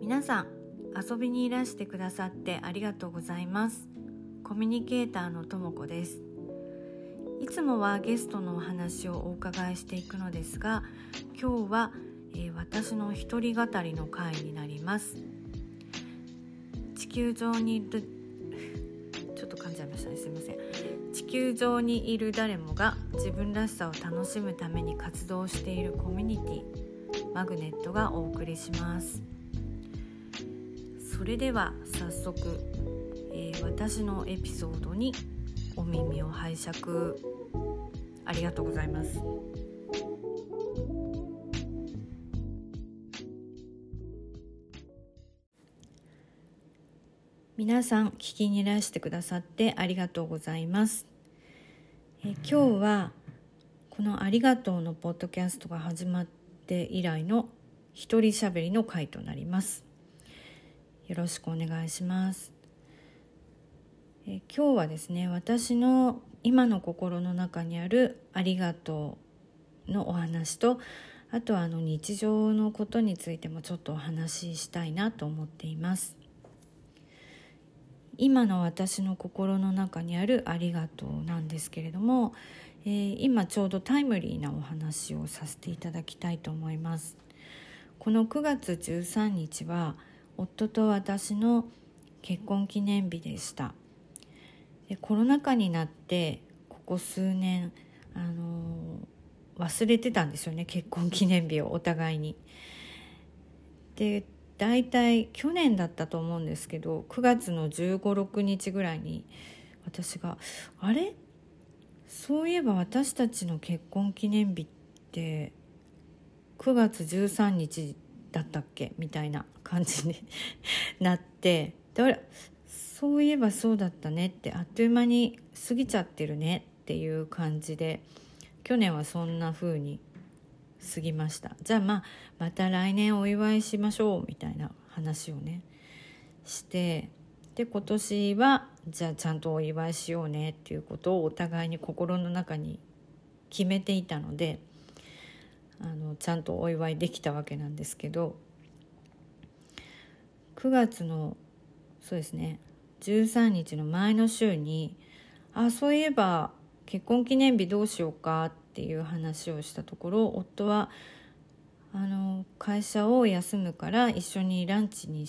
皆さん遊びにいらしてくださってありがとうございます。コミュニケーターのともこです。いつもはゲストのお話をお伺いしていくのですが今日は、えー、私の一人語りの回になります。地球上にいる ちょっと噛んじゃいましたね。すいません。地球上にいる誰もが自分らしさを楽しむために活動しているコミュニティマグネットがお送りします。それでは早速、えー、私のエピソードにお耳を拝借ありがとうございます。皆さん聞きにいらしてくださってありがとうございます。え今日はこの「ありがとう」のポッドキャストが始まって以来の一人しゃべりの回となります。よろしくお願いします。え今日はですね私の今の心の中にある「ありがとう」のお話とあとはあの日常のことについてもちょっとお話ししたいなと思っています。今の私の心の中にある「ありがとう」なんですけれども、えー、今ちょうどタイムリーなお話をさせていただきたいと思います。この9月13日は夫と私の結婚記念日でした。でコロナ禍になってここ数年あの忘れてたんですよね結婚記念日をお互いに。で大体去年だったと思うんですけど9月の1 5 6日ぐらいに私が「あれ？そういえば私たちの結婚記念日って9月13日だったっけ?」みたいな感じになって「だからそういえばそうだったねってあっという間に過ぎちゃってるねっていう感じで去年はそんな風に過ぎましたじゃあまあまた来年お祝いしましょうみたいな話をねしてで今年はじゃあちゃんとお祝いしようねっていうことをお互いに心の中に決めていたのであのちゃんとお祝いできたわけなんですけど9月のそうですね13日の前の週にあそういえば結婚記念日どうしようかっていう話をしたところ夫はあの会社を休むから一緒にランチに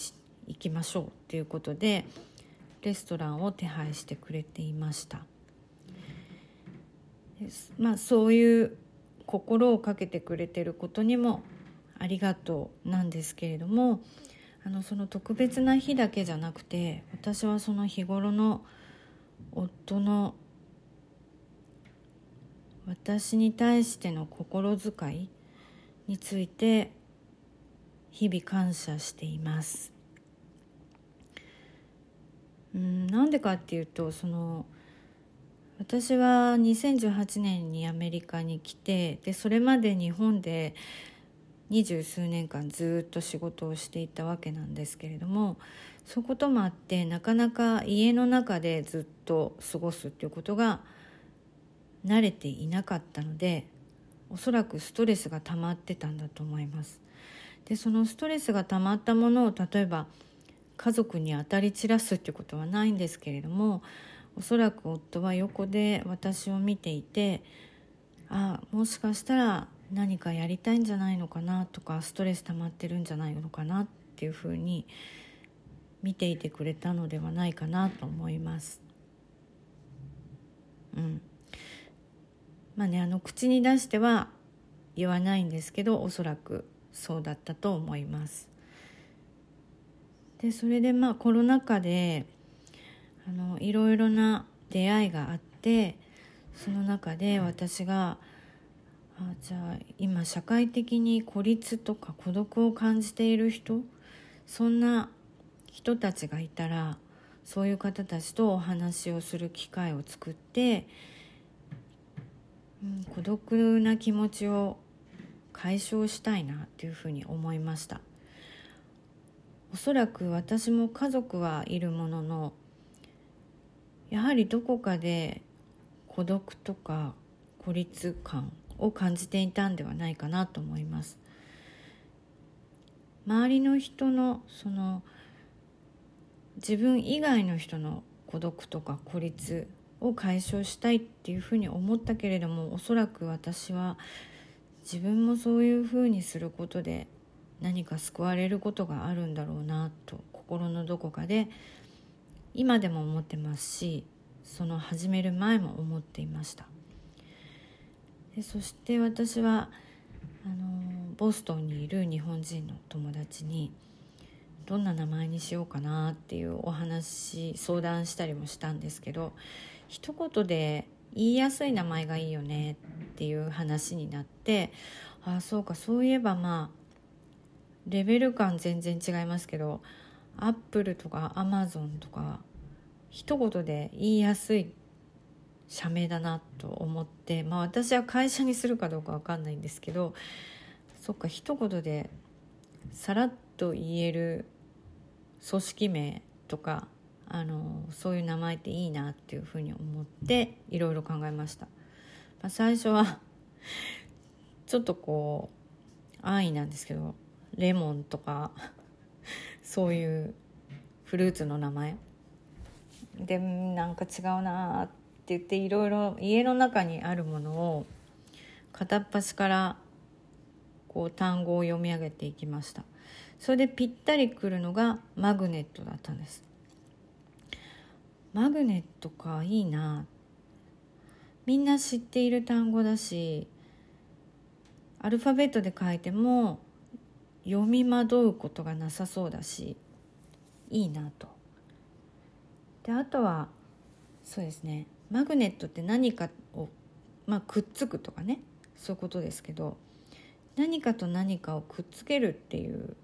行きましょうっていうことでレストランを手配してくれていました。まあそういう心をかけてくれてることにもありがとうなんですけれどもあのその特別な日だけじゃなくて私はその日頃の夫の私に対しての心遣いについて日々感謝しています。うんなんでかっていうとその私は2018年にアメリカに来てでそれまで日本で二十数年間ずっと仕事をしていたわけなんですけれどもそういうこともあってなかなか家の中でずっと過ごすっていうことが慣れていなかったのでおそらくストレスが溜まってたんだと思います。でそのストレスが溜まったものを例えば家族に当たり散らすっていうことはないんですけれどもおそらく夫は横で私を見ていてあもしかしたら何かやりたいんじゃないのかなとかストレス溜まってるんじゃないのかなっていうふうに見ていてくれたのではないかなと思います。うん、まあねあの口に出しては言わないんですけどおそらくそうだったと思います。でそれでまあコロナ禍であのいろいろな出会いがあってその中で私があじゃあ今社会的に孤立とか孤独を感じている人そんな人たちがいたらそういう方たちとお話をする機会を作って、うん、孤独な気持ちを解消したいなっていうふうに思いました。おそらく私も家族はいるもののやはりどこかで孤独とか孤立感を感じていたんではないかなと思います。周りの人のその自分以外の人の孤独とか孤立を解消したいっていうふうに思ったけれどもおそらく私は自分もそういうふうにすることで何か救われることがあるんだろうなと心のどこかで今でも思ってますしその始める前も思っていました。でそして私はあのボストンにいる日本人の友達にどんな名前にしようかなっていうお話相談したりもしたんですけど一言で言いやすい名前がいいよねっていう話になってああそうかそういえばまあレベル感全然違いますけどアップルとかアマゾンとか一言で言いやすい社名だなと思ってまあ私は会社にするかどうか分かんないんですけどそっか一言でさらっと言える組織名とかあのそういう名前っていいなっていうふうに思っていろいろ考えました、まあ、最初はちょっとこう安易なんですけどレモンとかそういうフルーツの名前。でなんか違うなって言っていろいろ家の中にあるものを片っ端からこう単語を読み上げていきました。それでぴったりくるのがマグネットだったんです。マグネットかいいなみんな知っている単語だしアルファベットで書いても読み惑うことがなさそうだしいいなと。であとはそうですね。マグネットって何かを、まあ、くっつくとかね。そういうことですけど何かと何かをくっつけるっていう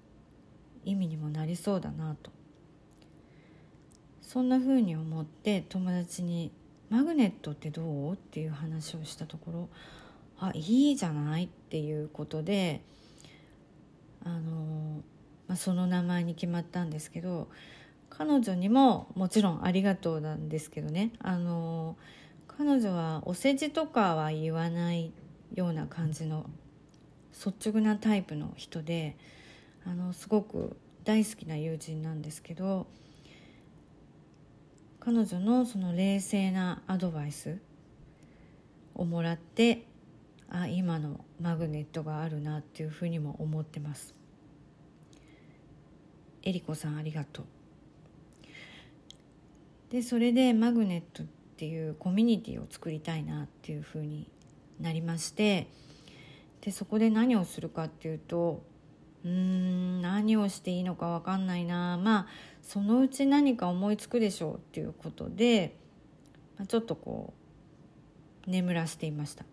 意味にもなりそうだなと。そんな風に思って友達に「マグネットってどう?」っていう話をしたところ「あいいじゃない」っていうことであの、まあ、その名前に決まったんですけど彼女にももちろんありがとうなんですけどね。あの彼女はお世辞とかは言わないような感じの率直なタイプの人であのすごく大好きな友人なんですけど彼女のその冷静なアドバイスをもらってあ今のマグネットがあるなっていうふうにも思ってます。えりこさんありがとう。でそれでマグネットっていうコミュニティを作りたいなっていうふうになりましてでそこで何をするかっていうとうーん何をしていいのか分かんないな。まあそのうち何か思いつくでしょうっていうことで、まあ、ちょっとこう眠らせていました。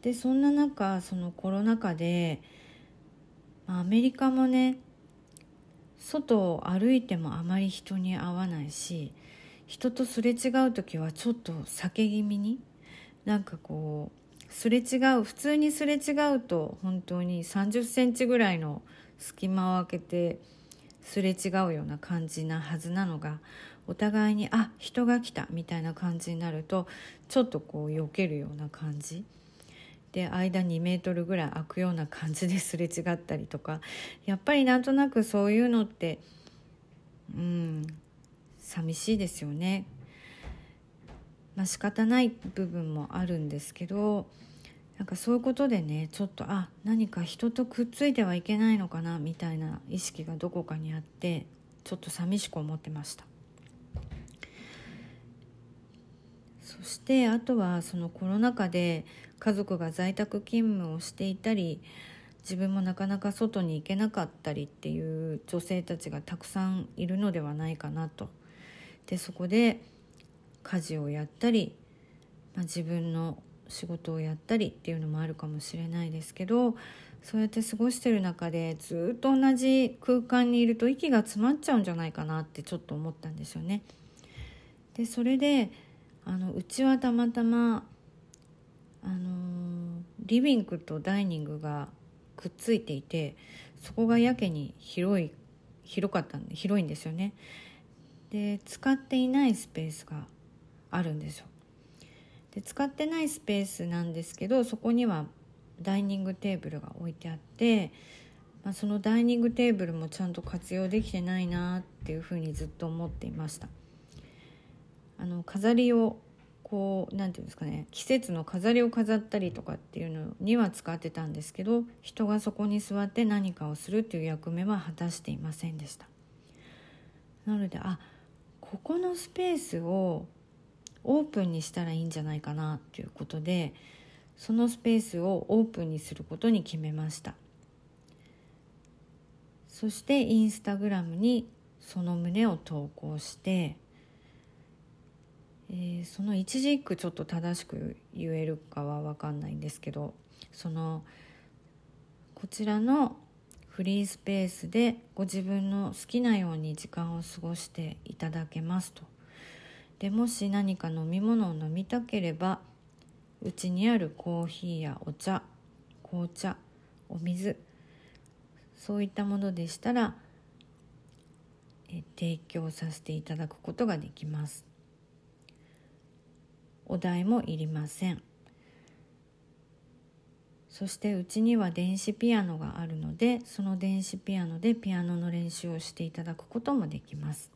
でそんな中そのコロナ禍で、ま、アメリカもね外を歩いてもあまり人に会わないし人とすれ違う時はちょっと避け気味になんかこうすれ違う普通にすれ違うと本当に3 0センチぐらいの隙間を空けてすれ違うような感じなはずなのがお互いにあ人が来たみたいな感じになるとちょっとこう避けるような感じ。で間2メートルぐらい空くような感じですれ違ったりとかやっぱりなんとなくそういうのってうん寂しいですよね。まあ仕方ない部分もあるんですけどなんかそういうことでねちょっとあ何か人とくっついてはいけないのかなみたいな意識がどこかにあってちょっと寂しく思ってました。そしてあとはそのコロナ禍で家族が在宅勤務をしていたり自分もなかなか外に行けなかったりっていう女性たちがたくさんいるのではないかなと。でそこで家事をやったり、まあ、自分の仕事をやったりっていうのもあるかもしれないですけどそうやって過ごしてる中でずっと同じ空間にいると息が詰まっちゃうんじゃないかなってちょっと思ったんですよね。でそれであのうちはたまたまあのリビングとダイニングがくっついていてそこがやけに広い広かったんで広いんですよね。で使っていないスペースがあるんですよ。で使ってないスペースなんですけどそこにはダイニングテーブルが置いてあってまあ、そのダイニングテーブルもちゃんと活用できてないなっていうふうにずっと思っていましたあの飾りをこう何て言うんですかね季節の飾りを飾ったりとかっていうのには使ってたんですけど人がそこに座って何かをするっていう役目は果たしていませんでした。なのであここのスペースをオープンにしたらいいんじゃないかなということでそのスペースをオープンにすることに決めました。そしてインスタグラムにその旨を投稿してえー、その一字一句ちょっと正しく言えるかは分かんないんですけどそのこちらのフリースペースでご自分の好きなように時間を過ごしていただけますと。でもし何か飲み物を飲みたければうちにあるコーヒーやお茶紅茶お水そういったものでしたらえ提供させていただくことができます。お題もいりません。そしてうちには電子ピアノがあるのでその電子ピアノでピアノの練習をしていただくこともできます。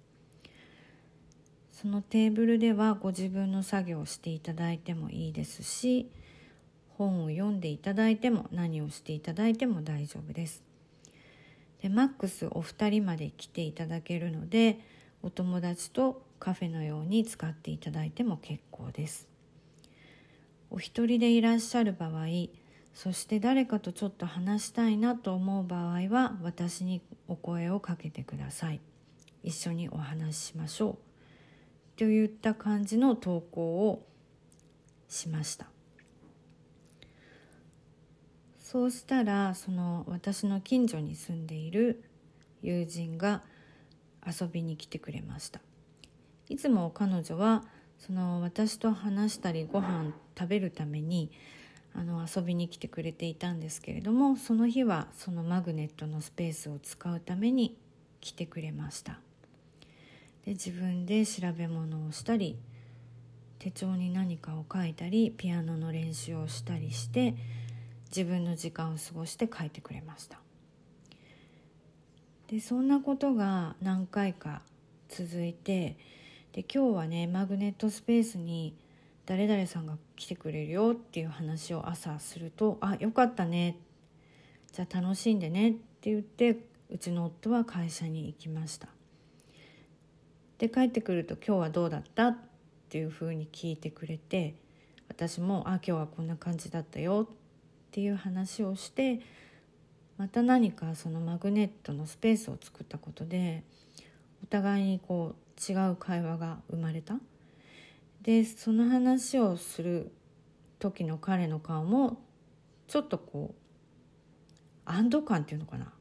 そのテーブルではご自分の作業をしていただいてもいいですし本を読んでいただいても何をしていただいても大丈夫です。でマックスお二人まで来ていただけるのでお友達とカフェのように使っていただいても結構です。お一人でいらっしゃる場合そして誰かとちょっと話したいなと思う場合は私にお声をかけてください。一緒にお話ししましょう。といった感じの投稿をしました。そうしたらその私の近所に住んでいる友人が遊びに来てくれました。いつも彼女はその私と話したりご飯食べるためにあの遊びに来てくれていたんですけれどもその日はそのマグネットのスペースを使うために来てくれました。で自分で調べ物をしたり手帳に何かを書いたりピアノの練習をしたりして自分の時間を過ごして書いてくれました。でそんなことが何回か続いてで今日はねマグネットスペースに誰々さんが来てくれるよっていう話を朝すると「あよかったね」じゃあ楽しんでね。って言ってうちの夫は会社に行きました。で帰ってくると「今日はどうだった?」っていうふうに聞いてくれて私も「あ今日はこんな感じだったよ」っていう話をしてまた何かそのマグネットのスペースを作ったことでお互いにこう違う会話が生まれた？でその話をする時の彼の顔もちょっとこう安堵感っていうのかな？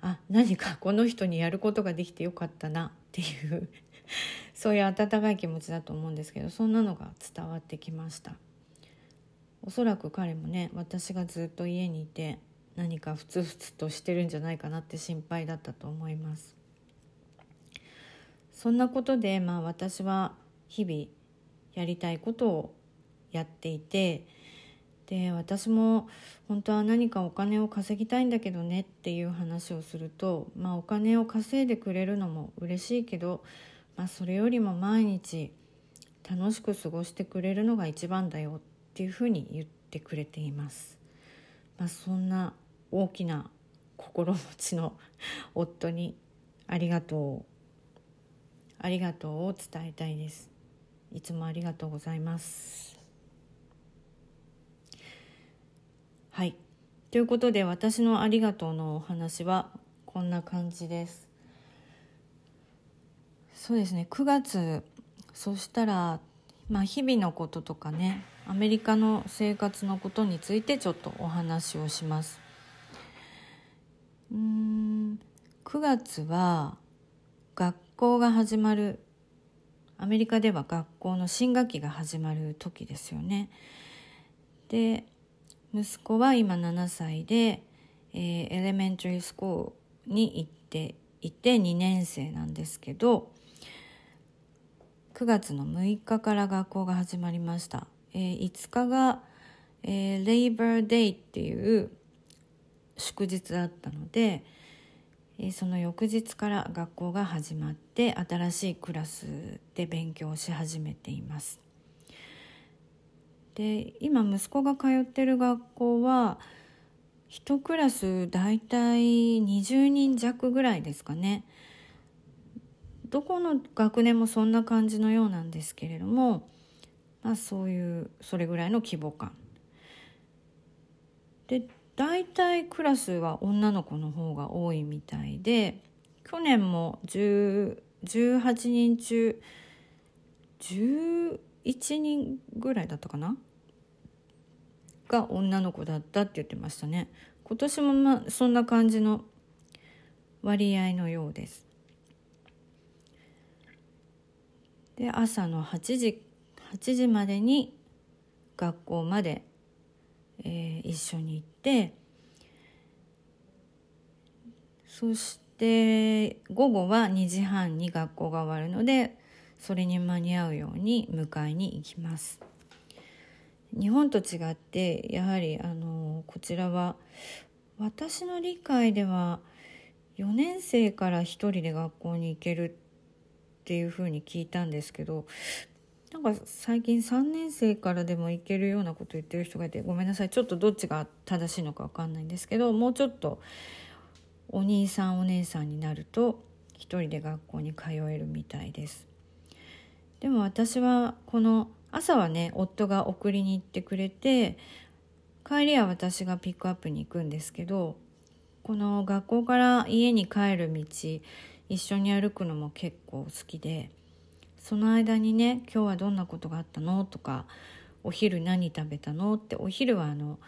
あ何かこの人にやることができてよかったなっていうそういう温かい気持ちだと思うんですけどそんなのが伝わってきました。おそらく彼もね私がずっと家にいて何かふつふつとしてるんじゃないかなって心配だったと思います。そんなことで、まあ、私は日々やりたいことをやっていてで私も本当は何かお金を稼ぎたいんだけどねっていう話をすると、まあ、お金を稼いでくれるのも嬉しいけど、まあ、それよりも毎日楽しく過ごしてくれるのが一番だよっていうふうに言ってくれています。まあ、そんな大きな心持ちの夫にありがとうありがとうを伝えたいです。いつもありがとうございます。はい。ということで私のありがとうのお話はこんな感じです。そうですね。9月そしたらまあ日々のこととかねアメリカの生活のことについてちょっとお話をします。うん9月は学校が始まるアメリカでは学校の新学期が始まる時ですよね。で息子は今7歳で、えー、エレメンタリースコールに行っていて2年生なんですけど9月の6日から学校が始まりました。えー、5日が、えー、レイバーデイっていう祝日だったのでその翌日から学校が始まって新しいクラスで勉強し始めています。で今息子が通ってる学校は1クラス大体20人弱ぐらいですかね。どこの学年もそんな感じのようなんですけれども、まあ、そういうそれぐらいの規模感。で大体クラスは女の子の方が多いみたいで去年も18人中11人ぐらいだったかな？が女の子だったって言ってましたね。今年もまあそんな感じの割合のようです。で朝の8時8時までに学校までえー、一緒に行ってそして午後は2時半に学校が終わるのでそれに間に合うように迎えに行きます。日本と違ってやはりあのこちらは私の理解では4年生から1人で学校に行けるっていうふうに聞いたんですけどなんか最近3年生からでもいけるようなこと言ってる人がいてごめんなさいちょっとどっちが正しいのか分かんないんですけどもうちょっとお兄さんお姉さんになると一人で学校に通えるみたいです。でも私はこの朝はね夫が送りに行ってくれて帰りは私がピックアップに行くんですけどこの学校から家に帰る道一緒に歩くのも結構好きで。その間にね「今日はどんなことがあったの?」とか「お昼何食べたの?」ってお昼はあの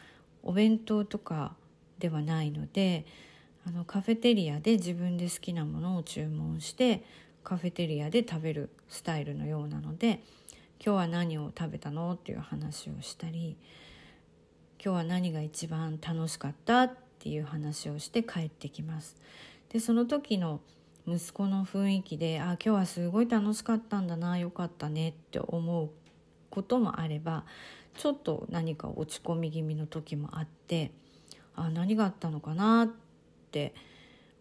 お弁当とかではないのであのカフェテリアで自分で好きなものを注文してカフェテリアで食べるスタイルのようなので「今日は何を食べたの?」っていう話をしたり「今日は何が一番楽しかった?」っていう話をして帰ってきます。でその時の息子の雰囲気であ今日はすごい楽しかったんだなよかったねって思うこともあればちょっと何か落ち込み気味の時もあってあ何があったのかなって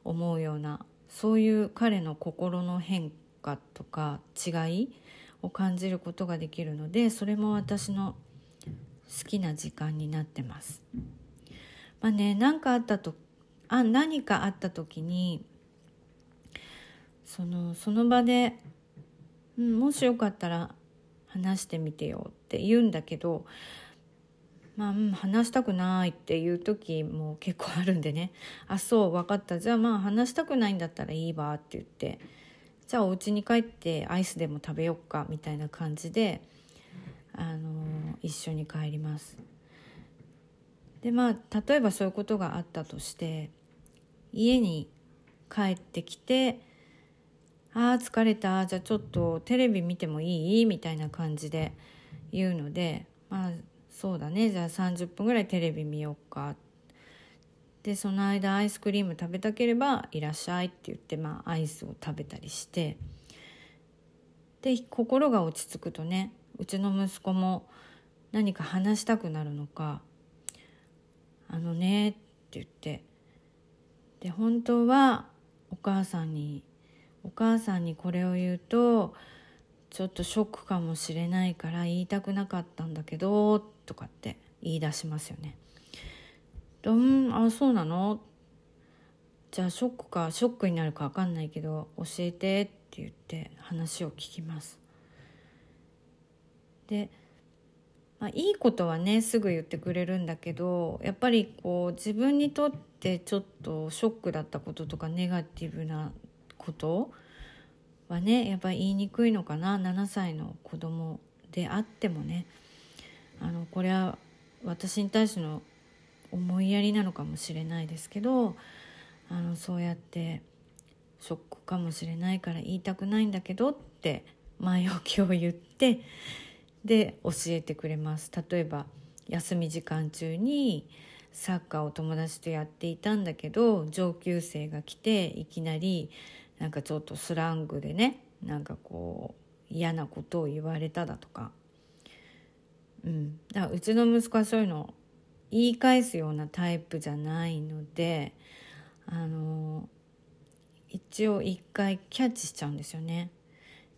思うようなそういう彼の心の変化とか違いを感じることができるのでそれも私の好きな時間になってます。まあね何かあったとあ何かあった時にそのその場で、うん、もしよかったら話してみてよって言うんだけどまあ、うん、話したくないっていう時も結構あるんでね「あそう分かったじゃあまあ話したくないんだったらいいわ」って言って「じゃあお家に帰ってアイスでも食べよっか」みたいな感じで、あの一緒に帰ります。でまあ例えばそういうことがあったとして家に帰ってきてあー疲れた。じゃあちょっとテレビ見てもいい？みたいな感じで言うのでまあそうだね。じゃあ30分ぐらいテレビ見ようか。でその間アイスクリーム食べたければいらっしゃいって言ってまあアイスを食べたりして。で心が落ち着くとねうちの息子も何か話したくなるのか「あのね」って言って。で本当はお母さんにお母さんにこれを言うとちょっとショックかもしれないから言いたくなかったんだけどとかって言い出しますよね。うんあそうなの？じゃあショックかショックになるか分かんないけど教えてって言って話を聞きます。で、まあ、いいことはねすぐ言ってくれるんだけどやっぱりこう自分にとってちょっとショックだったこととかネガティブなことはねやっぱ言いにくいのかな。7歳の子供であってもね。あのこれは私に対しての思いやりなのかもしれないですけどあのそうやってショックかもしれないから言いたくないんだけどって前置きを言ってで教えてくれます。例えば休み時間中にサッカーを友達とやっていたんだけど上級生が来ていきなりなんかちょっとスラングでねなんかこう嫌なことを言われただとか、うん、だからうちの息子はそういうの言い返すようなタイプじゃないのであの一応一回キャッチしちゃうんですよね。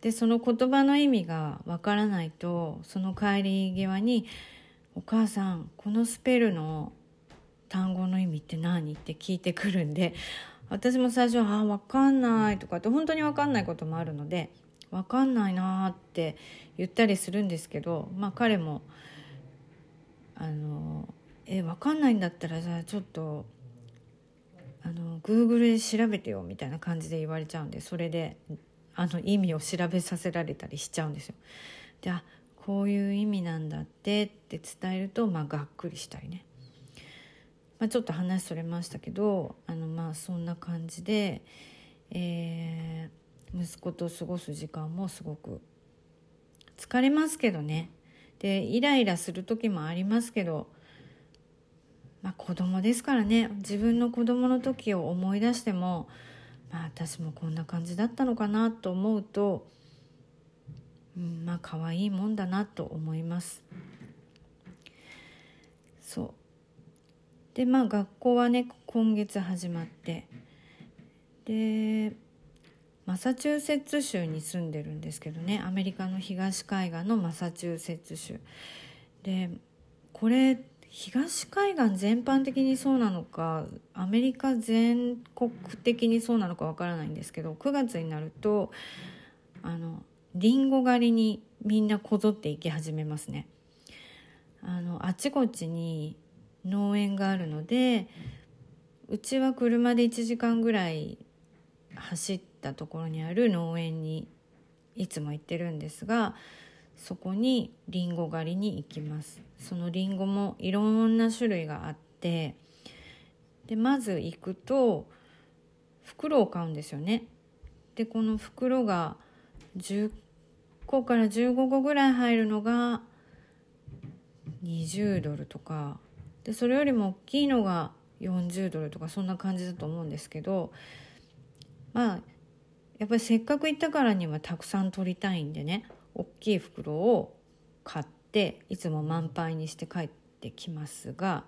でその言葉の意味がわからないとその帰り際に「お母さんこのスペルの単語の意味って何?」って聞いてくるんで私も最初は「あ分かんない」とかって本当に分かんないこともあるので「分かんないな」って言ったりするんですけどまあ彼もあの「え分かんないんだったらじゃあちょっとあの Google で調べてよ」みたいな感じで言われちゃうんでそれであの意味を調べさせられたりしちゃうんですよ。であこういう意味なんだってって伝えると、まあ、がっくりしたりね。まあ、ちょっと話それましたけどあのまあそんな感じで、えー、息子と過ごす時間もすごく疲れますけどね。でイライラする時もありますけど、まあ、子供ですからね。自分の子供の時を思い出しても、まあ、私もこんな感じだったのかなと思うと、うん、まあ可愛いもんだなと思います。そう。でまあ学校はね今月始まって。でマサチューセッツ州に住んでるんですけどね。アメリカの東海岸のマサチューセッツ州。でこれ東海岸全般的にそうなのかアメリカ全国的にそうなのかわからないんですけど9月になるとあのリンゴ狩りにみんなこぞって行き始めますね。あのあちこちに農園があるのでうちは車で1時間ぐらい走ったところにある農園にいつも行ってるんですがそこにりんご狩りに行きます。そのりんごもいろんな種類があってでまず行くと袋を買うんですよね。でこの袋が10個から15個ぐらい入るのが20ドルとかでそれよりも大きいのが40ドルとかそんな感じだと思うんですけどまあやっぱりせっかく行ったからにはたくさん取りたいんでね大きい袋を買っていつも満杯にして帰ってきますが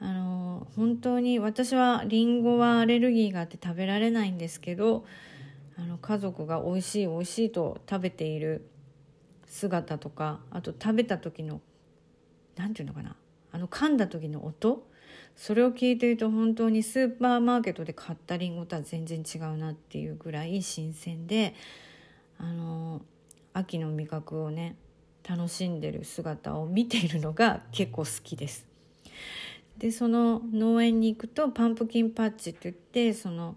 あの本当に私はりんごはアレルギーがあって食べられないんですけどあの家族が美味しい美味しいと食べている姿とかあと食べた時の何て言うのかなあの噛んだ時の音？それを聞いてると本当にスーパーマーケットで買ったりんごとは全然違うなっていうぐらい新鮮であの秋の味覚をね楽しんでる姿を見ているのが結構好きです。でその農園に行くとパンプキンパッチって言ってその、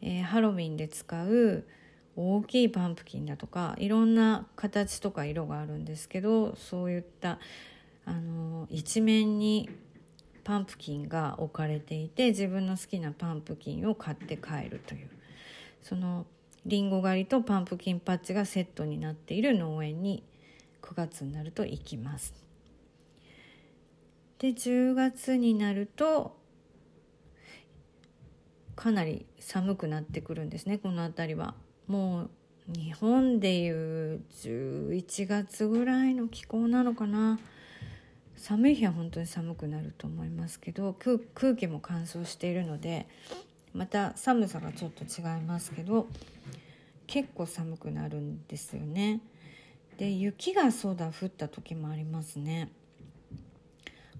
えー、ハロウィンで使う大きいパンプキンだとかいろんな形とか色があるんですけどそういったあの一面にパンプキンが置かれていて自分の好きなパンプキンを買って帰るというそのりんご狩りとパンプキンパッチがセットになっている農園に9月になると行きます。で10月になるとかなり寒くなってくるんですねこの辺りは。もう日本でいう11月ぐらいの気候なのかな。寒い日は本当に寒くなると思いますけど空気も乾燥しているのでまた寒さがちょっと違いますけど結構寒くなるんですよね。で雪がそうだ降った時もありますね。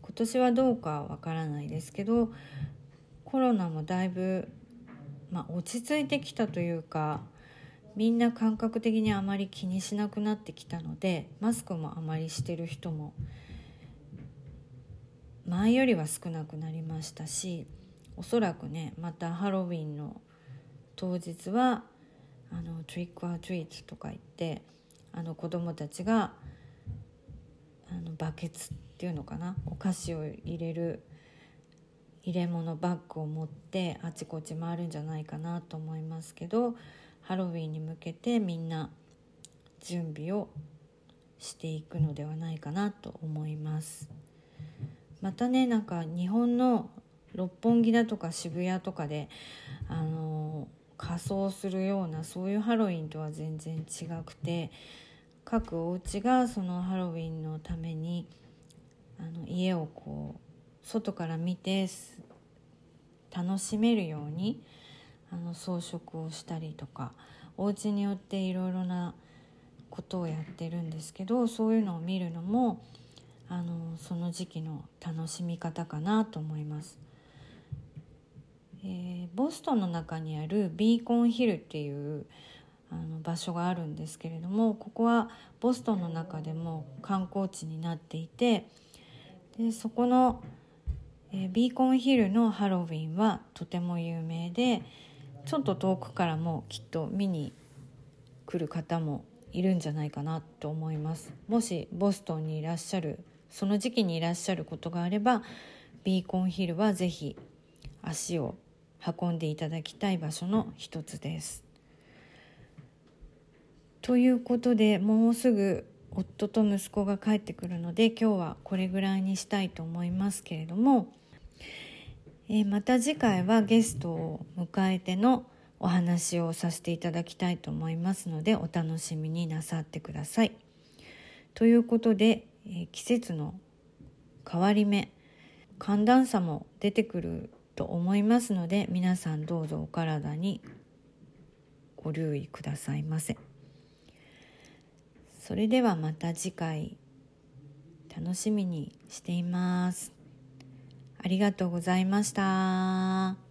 今年はどうかわからないですけどコロナもだいぶ、まあ、落ち着いてきたというかみんな感覚的にあまり気にしなくなってきたのでマスクもあまりしてる人も前よりは少なくなりましたしおそらくねまたハロウィンの当日はあのトリック・ア・トリートとか言ってあの子供たちがあのバケツっていうのかなお菓子を入れる入れ物バッグを持ってあちこち回るんじゃないかなと思いますけどハロウィンに向けてみんな準備をしていくのではないかなと思います。またねなんか日本の六本木だとか渋谷とかであの仮装するようなそういうハロウィンとは全然違くて各お家がそのハロウィンのためにあの家をこう外から見て楽しめるようにあの装飾をしたりとかお家によっていろいろなことをやってるんですけどそういうのを見るのもあのその時期の楽しみ方かなと思います。えー、ボストンの中にあるビーコンヒルっていうあの場所があるんですけれどもここはボストンの中でも観光地になっていてでそこの、えー、ビーコンヒルのハロウィンはとても有名でちょっと遠くからもきっと見に来る方もいるんじゃないかなと思いますもしボストンにいらっしゃるその時期にいらっしゃることがあればビーコンヒルは是非足を運んでいただきたい場所の一つです。ということでもうすぐ夫と息子が帰ってくるので今日はこれぐらいにしたいと思いますけれども、えー、また次回はゲストを迎えてのお話をさせていただきたいと思いますのでお楽しみになさってください。ということで、え、季節の変わり目寒暖差も出てくると思いますので皆さんどうぞお体にご留意くださいませ。それではまた次回楽しみにしています。ありがとうございました。